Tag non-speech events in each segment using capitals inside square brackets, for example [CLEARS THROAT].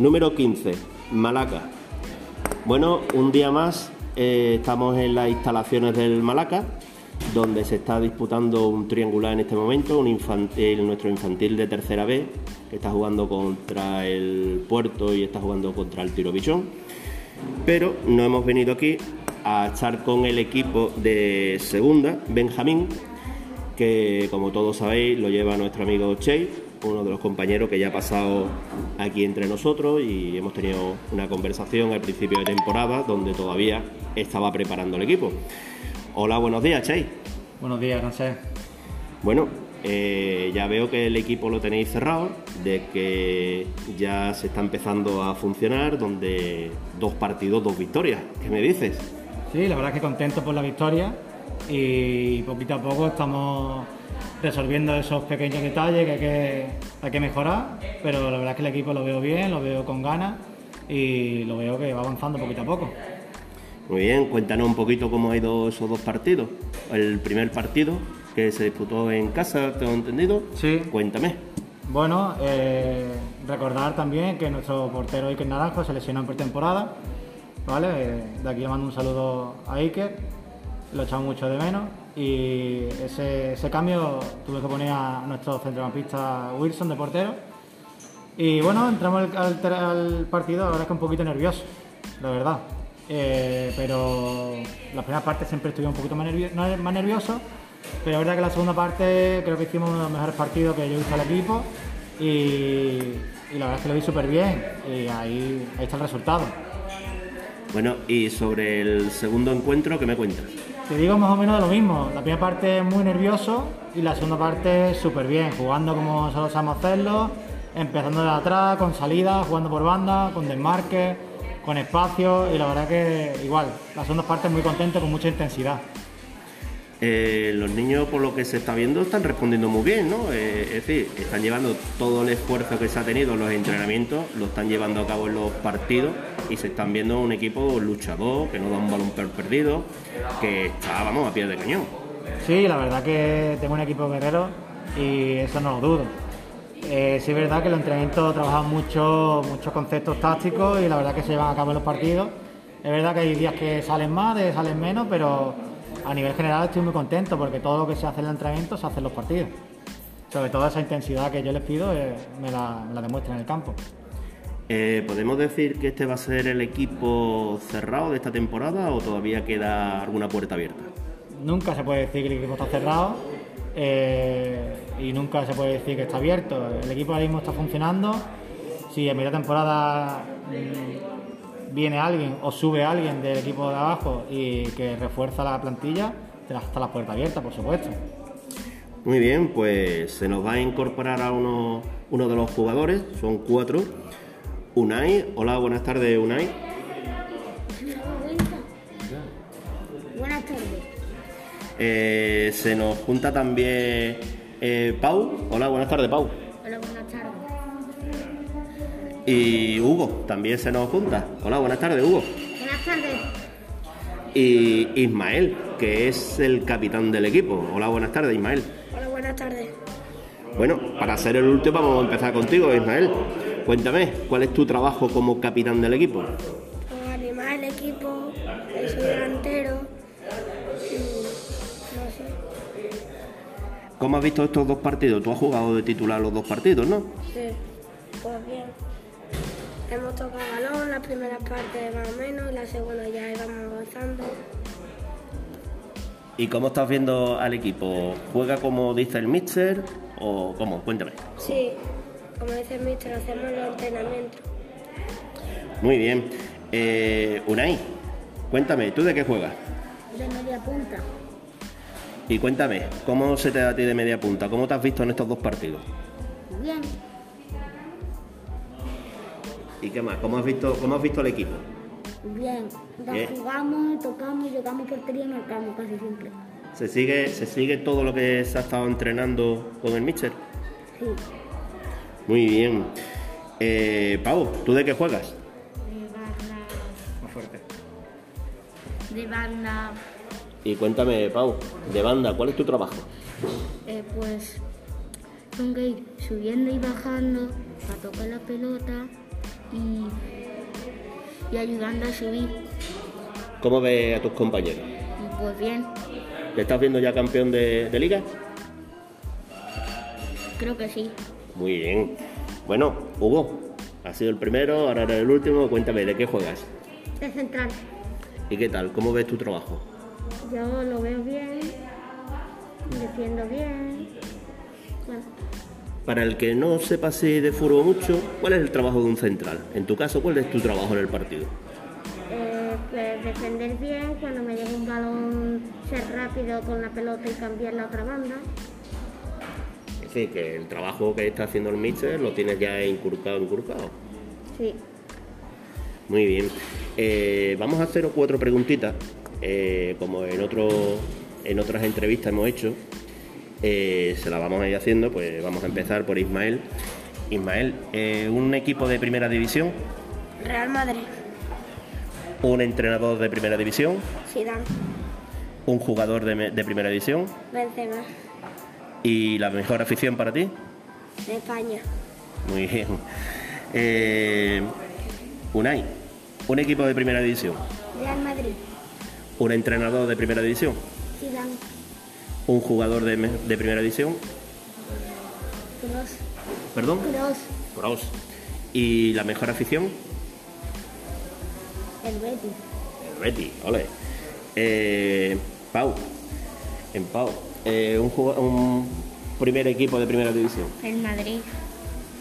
Número 15, Malaca. Bueno, un día más eh, estamos en las instalaciones del Malaca, donde se está disputando un triangular en este momento, un infantil, nuestro infantil de tercera B, que está jugando contra el Puerto y está jugando contra el Tiro Bichón. Pero no hemos venido aquí a estar con el equipo de segunda, Benjamín, que como todos sabéis lo lleva nuestro amigo Chey, uno de los compañeros que ya ha pasado aquí entre nosotros y hemos tenido una conversación al principio de temporada donde todavía estaba preparando el equipo. Hola, buenos días, Chey. Buenos días, Francés. Bueno, eh, ya veo que el equipo lo tenéis cerrado, de que ya se está empezando a funcionar, donde dos partidos, dos victorias. ¿Qué me dices? Sí, la verdad es que contento por la victoria y poquito a poco estamos resolviendo esos pequeños detalles que hay que, mejorar, pero la verdad es que el equipo lo veo bien, lo veo con ganas y lo veo que va avanzando poquito a poco. Muy bien, cuéntanos un poquito cómo ha ido esos dos partidos. El primer partido que se disputó en casa, ¿tengo entendido? Sí. Cuéntame. Bueno, eh, recordar también que nuestro portero Iker Naranjo se lesionó en pretemporada. ¿vale? Eh, de aquí le mando un saludo a Iker, lo echamos mucho de menos y ese, cambio tuve que poner a nuestro centrocampista Wilson de portero. Y bueno, entramos al, partido, ahora es que un poquito nervioso, la verdad. Eh, pero la primera parte siempre estuve un poquito más, nervioso, pero la verdad que la segunda parte creo que hicimos uno de los mejores partidos que yo he al equipo y, la verdad es que lo vi súper bien y ahí, ahí está el resultado. Bueno, y sobre el segundo encuentro, ¿qué me cuentas? Te digo más o menos de lo mismo. La primera parte muy nervioso y la segunda parte súper bien, jugando como solo sabemos hacerlo, empezando de atrás, con salida, jugando por banda, con desmarque, con espacio y la verdad que igual, la segunda parte muy contento, con mucha intensidad. Eh, los niños, por lo que se está viendo, están respondiendo muy bien, ¿no? Eh, es decir, están llevando todo el esfuerzo que se ha tenido en los entrenamientos, lo están llevando a cabo en los partidos y se están viendo un equipo luchador, que no da un balón perdido, que está, vamos, a pie de cañón. Sí, la verdad que tengo un equipo guerrero y eso no lo dudo. Eh, sí es verdad que los entrenamientos trabajan mucho, muchos conceptos tácticos y la verdad que se llevan a cabo en los partidos. Es verdad que hay días que salen más, de salen menos, pero a nivel general estoy muy contento porque todo lo que se hace en el entrenamiento se hace en los partidos. Sobre todo esa intensidad que yo les pido eh, me, la, me, demuestran en el campo. Eh, ¿Podemos decir que este va a ser el equipo cerrado de esta temporada o todavía queda alguna puerta abierta? Nunca se puede decir que el equipo está cerrado eh, y nunca se puede decir que está abierto. El equipo ahora mismo está funcionando. Si en media temporada mm, viene alguien o sube alguien del equipo de abajo y que refuerza la plantilla, hasta la puerta abierta, por supuesto. Muy bien, pues se nos va a incorporar a uno, uno de los jugadores, son cuatro. Unai, hola, buenas tardes, Unai. Buenas tardes. Eh, se nos junta también eh, Pau. Hola, buenas tardes, Pau. Y Hugo, también se nos junta. Hola, buenas tardes, Hugo. Buenas tardes. Y Ismael, que es el capitán del equipo. Hola, buenas tardes, Ismael. Hola, buenas tardes. Bueno, para ser el último vamos a empezar contigo, Ismael. Cuéntame, ¿cuál es tu trabajo como capitán del equipo? animar el equipo, el delantero. No sé. ¿Cómo has visto estos dos partidos? Tú has jugado de titular los dos partidos, ¿no? Sí, pues bien. Hemos tocado balón, la primera parte más o menos, y la segunda ya íbamos avanzando. ¿Y cómo estás viendo al equipo? ¿Juega como dice el míster o cómo? Cuéntame. Sí, como dice el míster, hacemos los entrenamientos. Muy bien. Eh, Unai, cuéntame, ¿tú de qué juegas? De media punta. Y cuéntame, ¿cómo se te da a ti de media punta? ¿Cómo te has visto en estos dos partidos? Bien. ¿Y qué más? ¿Cómo has visto, cómo has visto el equipo? Bien, jugamos, tocamos, llegamos portería y marcamos casi siempre. ¿Se sigue, ¿Se sigue todo lo que se ha estado entrenando con el Mitchell? Sí. Muy bien. Eh, Pau, ¿tú de qué juegas? De banda. Más fuerte. De banda. Y cuéntame, Pau, de banda, ¿cuál es tu trabajo? Eh, pues tengo que ir subiendo y bajando para tocar la pelota y, y ayudando a subir. ¿Cómo ves a tus compañeros? Pues bien, ¿Te estás viendo ya campeón de, de liga? creo que sí. Muy bien. Bueno, Hugo, has sido el primero, ahora eres el último. Cuéntame, ¿de qué juegas? De central. ¿Y qué tal? ¿Cómo ves tu trabajo? Yo lo veo bien, defiendo bien. Bueno, Para el que no sepa así de fútbol mucho, ¿cuál es el trabajo de un central? En tu caso, ¿cuál es tu trabajo en el partido? eh, pues defender bien, cuando me llegue un balón, ser rápido con la pelota y cambiar la otra banda. Es decir, que el trabajo que está haciendo el míster lo tienes ya inculcado, inculcado. Sí. Muy bien. Eh, vamos a hacer cuatro preguntitas, eh, como en, otro, en otras entrevistas hemos hecho. Eh, se las vamos a ir haciendo, pues vamos a empezar por Ismael. Ismael, eh, un equipo de primera división, Real Madrid. un entrenador de primera división, Zidane. un jugador de, me- de primera división Benzema. y la mejor afición para ti. De España. Muy bien. Eh, Unai, un equipo de primera división, Real Madrid. un entrenador de primera división, Zidane. Un jugador de, de primera división, Kroos. perdón. Y la mejor afición, El Betis. el Betis, ole. Eh, Pau, en Pau, eh, un, un primer equipo de primera división, El Madrid.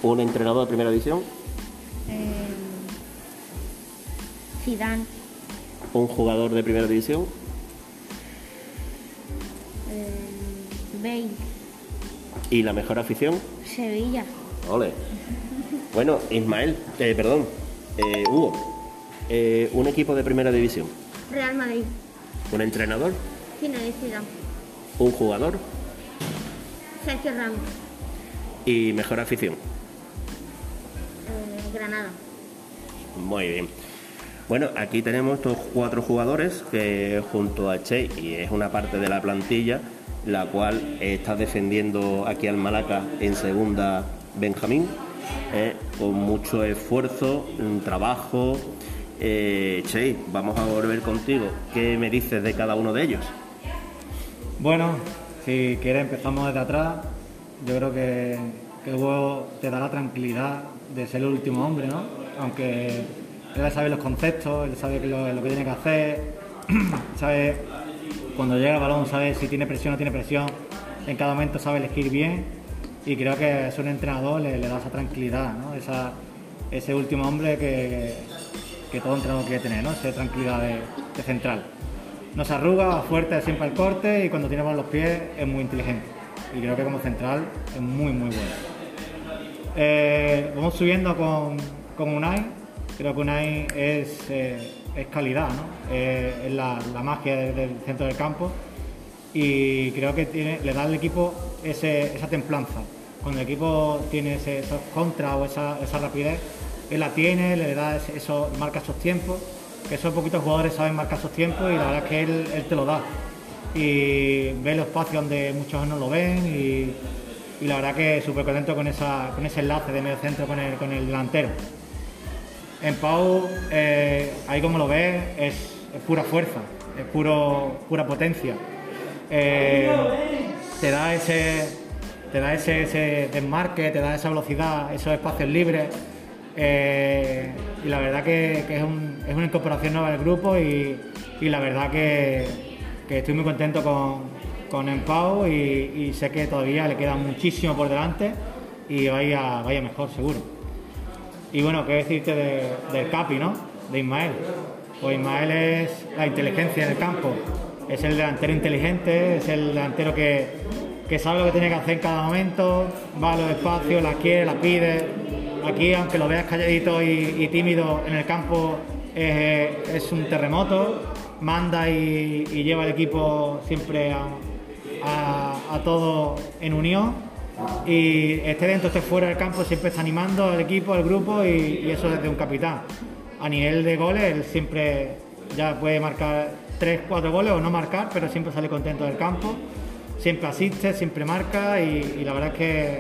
un entrenador de primera división, Eh, Zidane. un jugador de primera división, Bale. y la mejor afición, Sevilla. ole. Bueno, Ismael, eh, perdón, eh, Hugo, eh, un equipo de primera división, Real Madrid. un entrenador, Zinedine Zidane. un jugador Sergio Ramos. y mejor afición. Eh, Granada. Muy bien. Bueno, aquí tenemos estos cuatro jugadores que junto a Che, y es una parte de la plantilla, la cual está defendiendo aquí al Malaca en segunda Benjamín, eh, con mucho esfuerzo, trabajo. Eh, che, vamos a volver contigo. ¿Qué me dices de cada uno de ellos? Bueno, si quieres empezamos desde atrás. Yo creo que, que te da la tranquilidad de ser el último hombre, ¿no? Aunque él sabe los conceptos, él sabe lo, que tiene que hacer, [CLEARS THROAT] sabe cuando llega el balón, sabe si tiene presión o no tiene presión, en cada momento sabe elegir bien y creo que es un entrenador, le, le da esa tranquilidad, ese último hombre que, todo entrenador quiere tener. Esa tranquilidad de, central. No se arruga, va fuerte siempre al corte y cuando tiene balón los pies es muy inteligente. Y creo que como central es muy, muy bueno. Eh, vamos subiendo con, con Unai. Creo que Unai es, eh, es calidad. Eh, es la, la magia del, centro del campo. Y creo que le da al equipo esa templanza. Cuando el equipo tiene ese, esos contras o esa, esa rapidez, él la tiene, le da eso, marca esos tiempos. Que esos poquitos jugadores saben marcar esos tiempos y la verdad es que él, él te lo da. Y ve los espacios donde muchos no lo ven y, y la verdad que súper contento con, esa, con ese enlace de medio centro con el, con el delantero. En Pau, eh, ahí como lo ves, es, pura fuerza, es puro, pura potencia. Eh, te da ese, te da ese, ese desmarque, te da esa velocidad, esos espacios libres. eh, y la verdad que, que es, un- es una incorporación nueva del grupo y, y la verdad que, que estoy muy contento con, con Empau y, y sé que todavía le queda muchísimo por delante y vaya, vaya mejor seguro. Y bueno, qué decirte de- del Capi, ¿no? De Ismael. Pues Ismael es la inteligencia en el campo. Es el delantero inteligente, es el delantero que, que sabe lo que tiene que hacer en cada momento, va a los espacios, la quiere, la pide. Aquí, aunque lo veas calladito y, tímido en el campo, es, un terremoto, manda y, lleva el equipo siempre a, a, a todo en unión y esté dentro, esté fuera del campo, siempre está animando al equipo, al grupo y, eso desde un capitán. A nivel de goles, él siempre ya puede marcar 3, 4 goles o no marcar, pero siempre sale contento del campo, siempre asiste, siempre marca y, y la verdad es que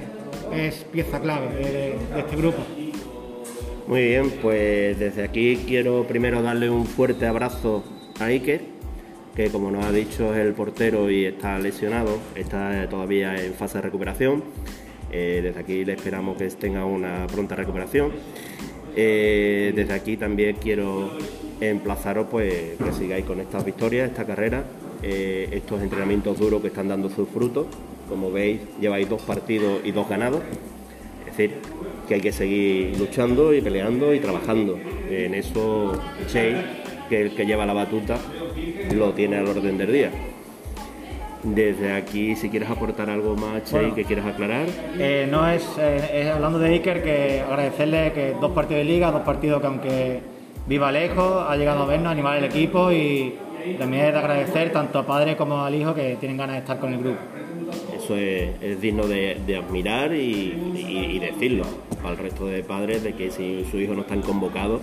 es pieza clave de, de este grupo. Muy bien, pues desde aquí quiero primero darle un fuerte abrazo a Iker, que como nos ha dicho es el portero y está lesionado, está todavía en fase de recuperación. Eh, desde aquí le esperamos que tenga una pronta recuperación. Eh, desde aquí también quiero emplazaros pues que sigáis con estas victorias, esta carrera, eh, estos entrenamientos duros que están dando sus frutos. Como veis, lleváis dos partidos y dos ganados. Es decir, que hay que seguir luchando y peleando y trabajando. En eso, Che, que el que lleva la batuta, lo tiene al orden del día. Desde aquí, si quieres aportar algo más, Che, Bueno. que quieras aclarar. Eh, no es, eh, es hablando de Iker, que agradecerle que dos partidos de liga, dos partidos que aunque viva lejos, ha llegado a vernos, animar el equipo y también es de agradecer tanto a padre como al hijo que tienen ganas de estar con el grupo. Eso es, es digno de, de admirar y, y- y decirlo al resto de padres de que si su hijo no están convocados,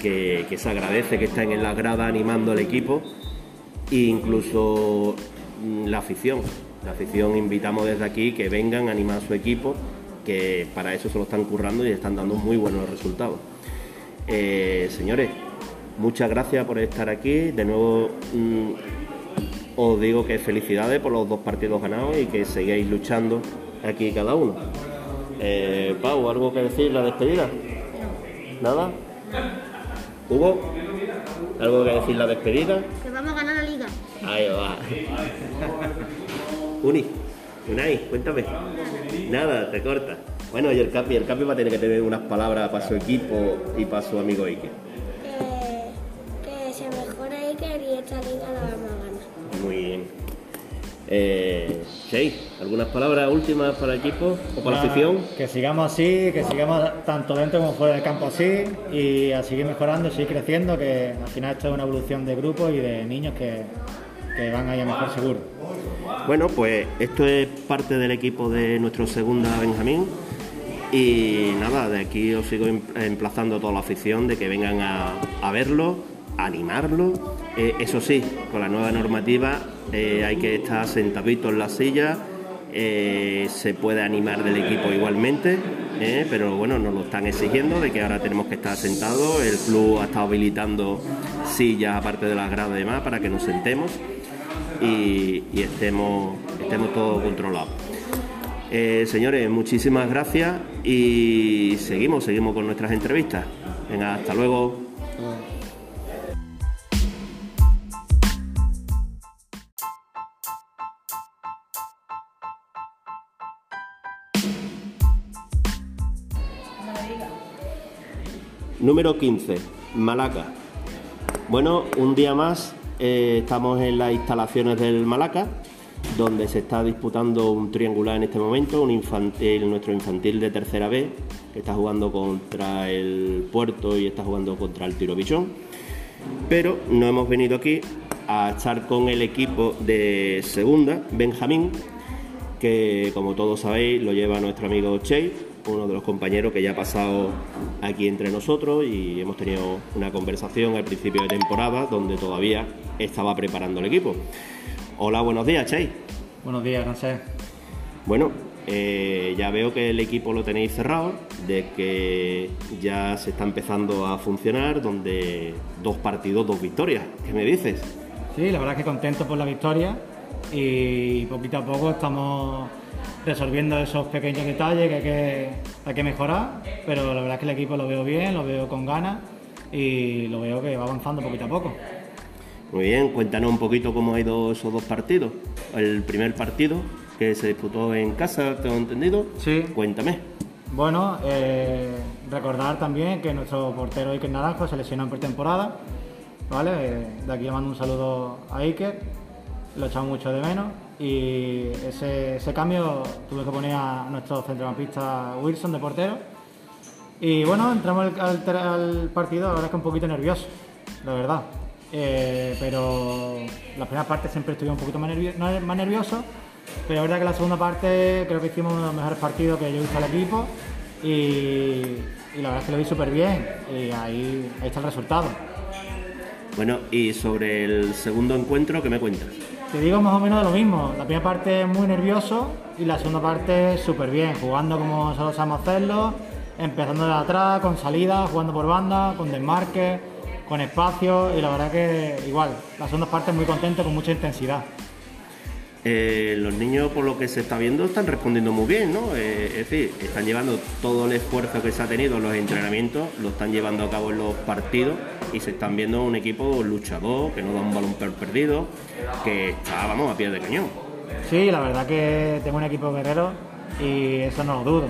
que, que se agradece que estén en la grada animando al equipo e incluso mm, la afición. La afición invitamos desde aquí que vengan a animar a su equipo, que para eso se lo están currando y están dando muy buenos resultados. Eh, señores, muchas gracias por estar aquí. De nuevo, mm, os digo que felicidades por los dos partidos ganados y que sigáis luchando aquí cada uno. Eh, Pau, ¿algo que decir? ¿La despedida? ¿Nada? ¿Hugo? ¿Algo que decir la despedida? Que vamos a ganar la liga. Ahí va. Uni, Unai, cuéntame. Nada, te corta. Bueno, y el Capi, el Capi va a tener que tener unas palabras para su equipo y para su amigo Ike. Que, que se mejore Iker y esta liga la vamos a ganar. Muy bien. Eh, Shea, ¿algunas palabras últimas para el equipo o para la afición? Que sigamos así, que sigamos tanto dentro como fuera del campo así y a seguir mejorando, seguir creciendo, que al final esto es una evolución de grupos y de niños que, que van a ir a mejor seguro. Bueno, pues esto es parte del equipo de nuestro segunda Benjamín. Y nada, de aquí os sigo em- emplazando a toda la afición de que vengan a, a verlo, a animarlo. Eh, eso sí, con la nueva normativa eh, hay que estar sentadito en la silla, eh, se puede animar del equipo igualmente, eh, pero bueno, nos lo están exigiendo de que ahora tenemos que estar sentados. El club ha estado habilitando sillas aparte de las gradas y demás para que nos sentemos y, estemos, estemos todos controlados. Señores, muchísimas gracias y seguimos, seguimos con nuestras entrevistas. Venga, hasta luego. Número 15, Malaca. Bueno, un día más eh, estamos en las instalaciones del Malaca, donde se está disputando un triangular en este momento, un infantil, nuestro infantil de tercera B, que está jugando contra el Puerto y está jugando contra el Tiro Bichón. Pero no hemos venido aquí a estar con el equipo de segunda, Benjamín, que como todos sabéis lo lleva nuestro amigo Uno de los compañeros que ya ha pasado aquí entre nosotros y hemos tenido una conversación al principio de temporada donde todavía estaba preparando el equipo. Hola, buenos días, Che. Buenos días, no sé. Bueno, eh, ya veo que el equipo lo tenéis cerrado, de que ya se está empezando a funcionar, donde dos partidos, dos victorias. ¿Qué me dices? Sí, la verdad es que contento por la victoria y poquito a poco estamos resolviendo esos pequeños detalles que hay que, hay que mejorar, pero la verdad es que el equipo lo veo bien, lo veo con ganas y lo veo que va avanzando poquito a poco. Muy bien, cuéntanos un poquito cómo ha ido esos dos partidos. El primer partido que se disputó en casa, tengo entendido. Sí. Cuéntame. Bueno, eh, recordar también que nuestro portero Iker Naranjo se lesionó en pretemporada, ¿vale? Eh, de aquí le mando un saludo a Iker, lo echamos mucho de menos y ese, cambio tuve que poner a nuestro centrocampista Wilson de portero. Y bueno, entramos al, al al partido, verdad es que un poquito nervioso, la verdad. Eh, pero la primera parte siempre estuve un poquito más, nervioso, pero la verdad que la segunda parte creo que hicimos uno de los mejores partidos que yo he visto al equipo y, la verdad es que lo vi súper bien y ahí está el resultado. Bueno, y sobre el segundo encuentro, ¿qué me cuentas? Te digo más o menos de lo mismo. La primera parte muy nervioso y la segunda parte súper bien, jugando como solo sabemos hacerlo, empezando de atrás, con salida, jugando por banda, con desmarque, con espacio y la verdad que igual, las segundas partes muy contentos, con mucha intensidad. Eh, los niños, por lo que se está viendo, están respondiendo muy bien, ¿no? Eh, es decir, están llevando todo el esfuerzo que se ha tenido en los entrenamientos, lo están llevando a cabo en los partidos y se están viendo un equipo luchador, que no da un balón perdido, que está, vamos, a pie de cañón. Sí, la verdad que tengo un equipo guerrero y eso no lo dudo.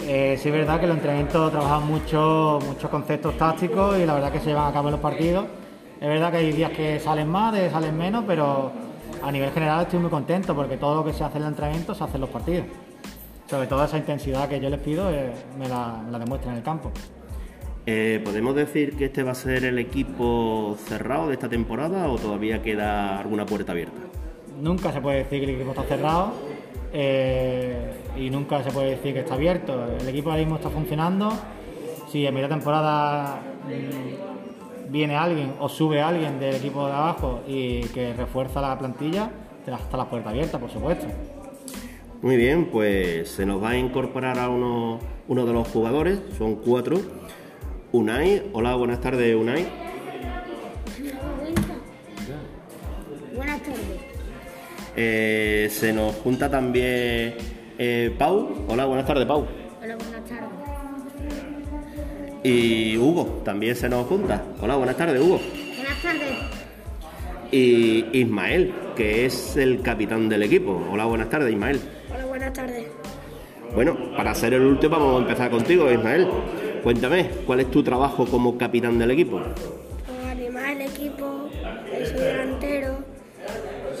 Eh, sí es verdad que los entrenamientos trabajan mucho, muchos conceptos tácticos y la verdad que se llevan a cabo en los partidos. Es verdad que hay días que salen más, de salen menos, pero a nivel general estoy muy contento porque todo lo que se hace en el entrenamiento se hace en los partidos. Sobre todo esa intensidad que yo les pido eh, me, la, me, demuestran en el campo. Eh, ¿Podemos decir que este va a ser el equipo cerrado de esta temporada o todavía queda alguna puerta abierta? Nunca se puede decir que el equipo está cerrado eh, y nunca se puede decir que está abierto. El equipo ahora mismo está funcionando. Si en media temporada viene alguien o sube alguien del equipo de abajo y que refuerza la plantilla, hasta las puertas abiertas, por supuesto. Muy bien, pues se nos va a incorporar a uno, uno de los jugadores, son cuatro. Unai, hola, buenas tardes, Unai. Buenas tardes. Eh, se nos junta también eh, Pau. Hola, buenas tardes, Pau. Y Hugo, también se nos junta. Hola, buenas tardes, Hugo. Buenas tardes. Y Ismael, que es el capitán del equipo. Hola, buenas tardes, Ismael. Hola, buenas tardes. Bueno, para ser el último vamos a empezar contigo, Ismael. Cuéntame, ¿cuál es tu trabajo como capitán del equipo? Pues animar el equipo, soy delantero.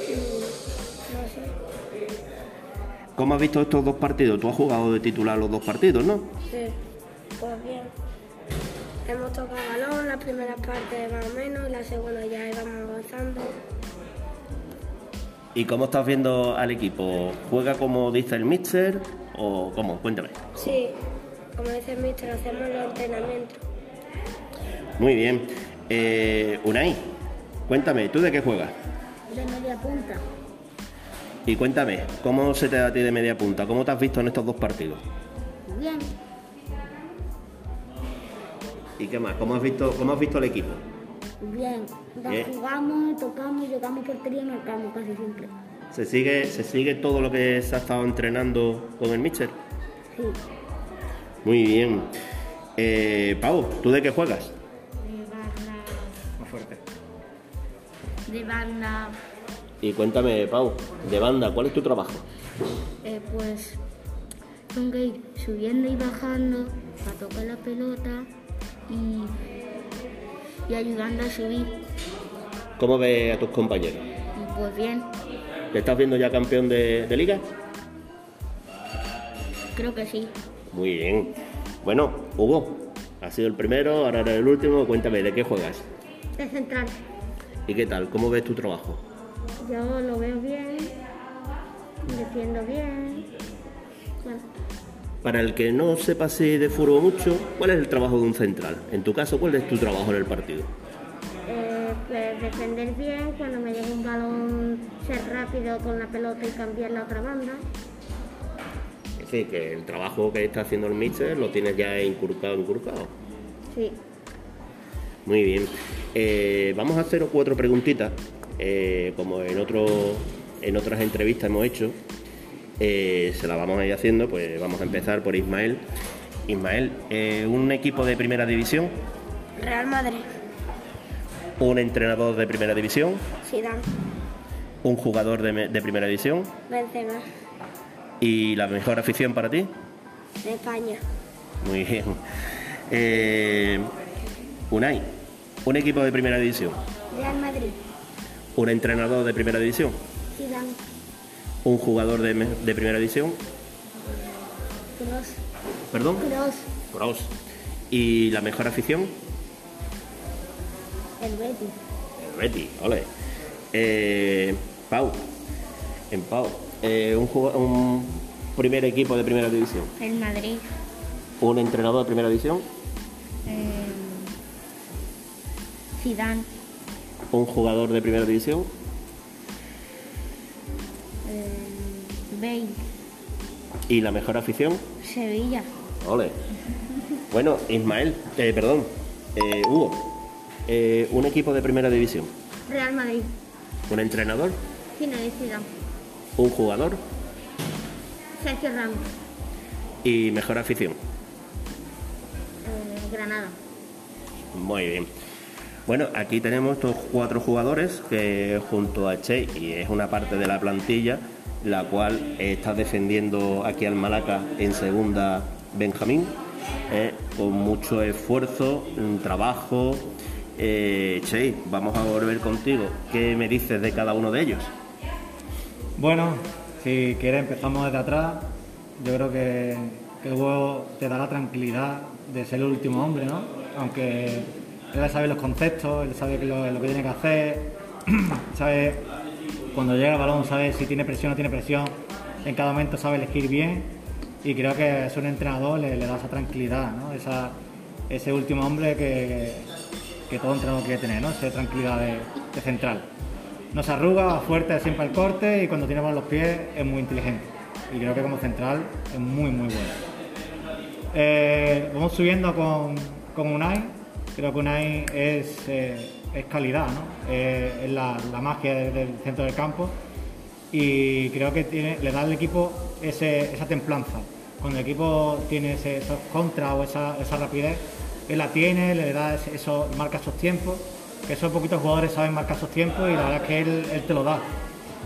Y no sé. ¿Cómo has visto estos dos partidos? Tú has jugado de titular los dos partidos, ¿no? Sí, pues bien. Hemos tocado balón, la primera parte más o menos, y la segunda ya íbamos avanzando. ¿Y cómo estás viendo al equipo? ¿Juega como dice el míster o cómo? Cuéntame. Sí, como dice el mister, hacemos los entrenamientos. Muy bien. Eh, Unai, cuéntame, ¿tú de qué juegas? De media punta. Y cuéntame, ¿cómo se te da a ti de media punta? ¿Cómo te has visto en estos dos partidos? Bien. ¿Y qué más? ¿Cómo has visto, cómo has visto el equipo? Bien. Jugamos, tocamos, llegamos portería y marcamos casi siempre. ¿Se sigue, ¿Se sigue todo lo que se ha estado entrenando con el míster? Sí. Muy bien. Eh, Pau, ¿tú de qué juegas? De banda. Más fuerte. De banda. Y cuéntame, Pau, de banda, ¿cuál es tu trabajo? Eh, pues tengo que ir subiendo y bajando para tocar la pelota y, y ayudando a subir. ¿Cómo ves a tus compañeros? Pues bien, ¿Te estás viendo ya campeón de, de liga? creo que sí. Muy bien. Bueno, Hugo, has sido el primero, ahora eres el último. Cuéntame, ¿de qué juegas? De central. ¿Y qué tal? ¿Cómo ves tu trabajo? Yo lo veo bien, defiendo bien. Bueno, Para el que no sepa así de fútbol mucho, ¿cuál es el trabajo de un central? En tu caso, ¿cuál es tu trabajo en el partido? eh, pues defender bien, cuando me llegue un balón, ser rápido con la pelota y cambiar la otra banda. Es decir, que el trabajo que está haciendo el míster lo tienes ya inculcado, inculcado. Sí. Muy bien. Eh, vamos a hacer cuatro preguntitas, eh, como en, otro, en otras entrevistas hemos hecho. Eh, se las vamos a ir haciendo, pues vamos a empezar por Ismael. Ismael, eh, un equipo de primera división, Real Madrid, un entrenador de primera división, Zidane, un jugador de, me- de primera división. Benzema, y la mejor afición para ti. España, Muy bien. Eh, Unai, un equipo de primera división, Real Madrid, un entrenador de primera división, un jugador de, de primera división, Kroos, perdón, y la mejor afición, el Betis, el Betis, ole. Eh, Pau, en Pau, eh, un primer equipo de primera división, el Madrid, un entrenador de primera división, eh, Zidane, un jugador de primera división, y la mejor afición, Sevilla, ole. Bueno, Ismael, eh, perdón, eh, Hugo, eh, un equipo de primera división, Real Madrid. un entrenador, Zidane. un jugador Sergio Ramos. y mejor afición. Granada. Muy bien. Bueno, aquí tenemos estos cuatro jugadores que junto a Che, y es una parte de la plantilla, la cual está defendiendo aquí al Malaca en segunda Benjamín, con mucho esfuerzo, trabajo. Eh, che, vamos a volver contigo. ¿Qué me dices de cada uno de ellos? Bueno, si quieres empezamos desde atrás. Yo creo que, que Hugo te da la tranquilidad de ser el último hombre, ¿no? Aunque él sabe los conceptos, él sabe lo, lo que tiene que hacer, [CLEARS THROAT] sabe cuando llega el balón, sabe si tiene presión o no tiene presión, en cada momento sabe elegir bien y creo que es un entrenador le, le da esa tranquilidad, ¿no? Esa, ese último hombre que, que todo entrenador quiere tener, ¿no? Esa tranquilidad de, central. No se arruga, fuerte siempre al corte y cuando tiene balón los pies es muy inteligente. Y creo que como central es muy, muy bueno. Eh, vamos subiendo con, con Unai. Creo que Unai es, eh, es calidad, es la, magia de- del centro del campo. Y creo que tiene, le da al equipo ese- esa templanza. Cuando el equipo tiene ese, esos contras o esa, rapidez, él la tiene, le da eso, marca esos tiempos. Que esos poquitos jugadores saben marcar esos tiempos y la verdad es que él, te lo da.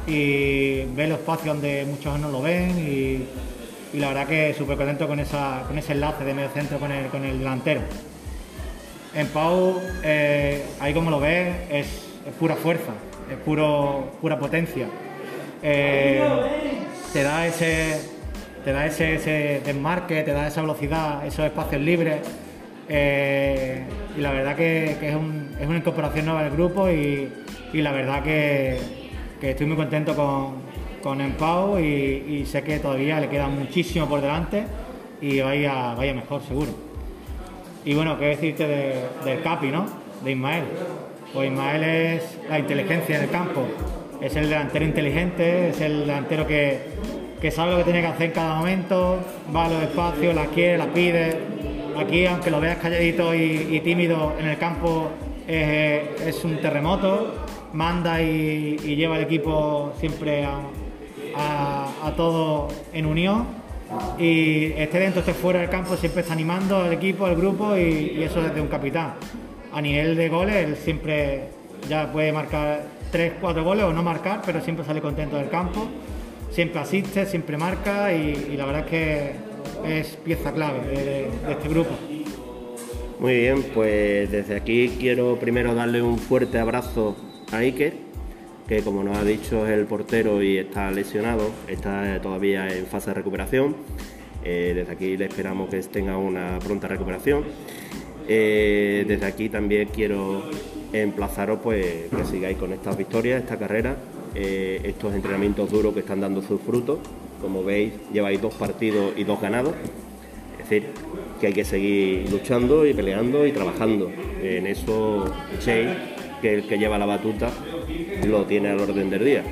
Y ve los espacios donde muchos no lo ven y, la verdad que súper contento con, esa, ese enlace de medio centro con el, con el delantero. En Pau, eh, ahí como lo ves, es, pura fuerza, es puro, pura potencia. Eh, te da ese, te da ese, ese desmarque, te da esa velocidad, esos espacios libres. eh, y la verdad que, que es, un- es una incorporación nueva del grupo y, y la verdad que, que estoy muy contento con, con Empau y, y sé que todavía le queda muchísimo por delante y vaya, vaya mejor seguro. Y bueno, qué decirte de- del Capi, ¿no? De Ismael. Pues Ismael es la inteligencia en el campo. Es el delantero inteligente, es el delantero que, que sabe lo que tiene que hacer en cada momento, va a los espacios, la quiere, la pide. Aquí, aunque lo veas calladito y, tímido en el campo, es, un terremoto. Manda y, y lleva el equipo siempre a, a, a todo en unión y esté dentro, esté fuera del campo, siempre está animando al equipo, al grupo y, eso desde un capitán. A nivel de goles, él siempre ya puede marcar 3, 4 goles o no marcar, pero siempre sale contento del campo, siempre asiste, siempre marca y, y la verdad es que es pieza clave de, de este grupo. Muy bien, pues desde aquí quiero primero darle un fuerte abrazo a Iker, que como nos ha dicho es el portero y está lesionado, está todavía en fase de recuperación. Eh, desde aquí le esperamos que tenga una pronta recuperación. Eh, desde aquí también quiero emplazaros pues que sigáis con estas victorias, esta carrera, eh, estos entrenamientos duros que están dando sus frutos. Como veis, lleváis dos partidos y dos ganados. Es decir, que hay que seguir luchando y peleando y trabajando. En eso, Che, que es el que lleva la batuta, lo tiene al orden del día.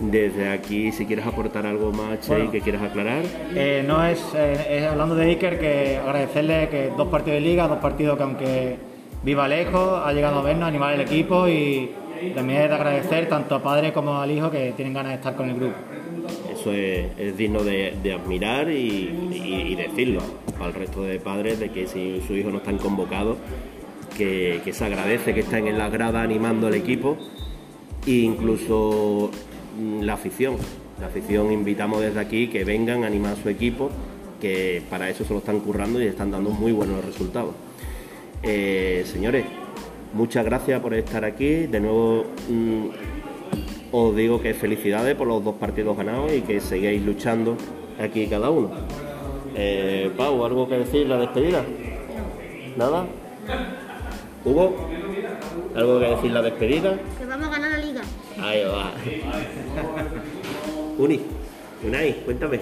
Desde aquí, si quieres aportar algo más, Che, Bueno. que quieras aclarar. Eh, no es, eh, es hablando de Iker, que agradecerle que dos partidos de liga, dos partidos que aunque viva lejos, ha llegado a vernos, a animar el equipo y también es de agradecer tanto a padre como al hijo que tienen ganas de estar con el grupo. Eso es, es digno de, de admirar y, y- y decirlo al resto de padres de que si su hijo no están convocados, que, que se agradece que estén en las gradas animando al equipo e incluso mm, la afición. La afición invitamos desde aquí que vengan a animar a su equipo, que para eso se lo están currando y están dando muy buenos resultados. Eh, señores, muchas gracias por estar aquí. De nuevo, mm, os digo que felicidades por los dos partidos ganados y que sigáis luchando aquí cada uno. Eh, Pau, ¿algo que decir la despedida? ¿Nada? ¿Hugo? ¿Algo que decir la despedida? Que vamos a ganar la liga. Ahí va. Uni, Unai, cuéntame.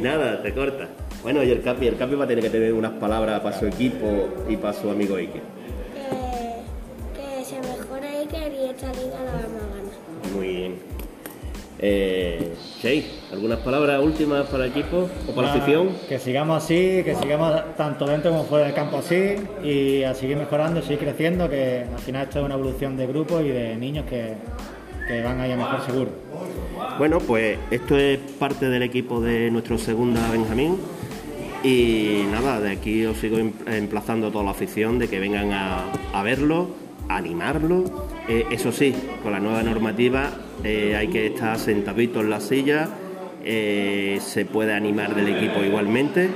Nada, te corta. Bueno, y el Capi, el Capi va a tener que tener unas palabras para su equipo y para su amigo Ike. Que, que se mejore Iker y esta liga la vamos a ganar. Muy bien. Eh, ¿algunas palabras últimas para el equipo o para la afición? Que sigamos así, que sigamos tanto dentro como fuera del campo así y a seguir mejorando, seguir creciendo, que al final esto es una evolución de grupo y de niños que, que van a ir a mejor seguro. Bueno, pues esto es parte del equipo de nuestro segunda Benjamín. Y nada, de aquí os sigo em, emplazando a toda la afición de que vengan a, verlo, a animarlo. Eh, eso sí, con la nueva normativa eh, hay que estar sentadito en la silla. Eh, se puede animar del equipo igualmente,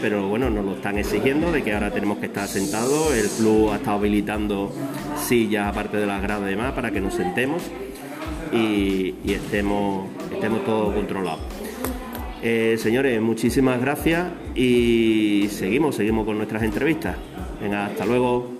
pero bueno, nos lo están exigiendo de que ahora tenemos que estar sentados. El club ha estado habilitando sillas aparte de las gradas y demás para que nos sentemos y, estemos, estemos todos controlados. Señores, muchísimas gracias y seguimos, seguimos con nuestras entrevistas. Venga, hasta luego.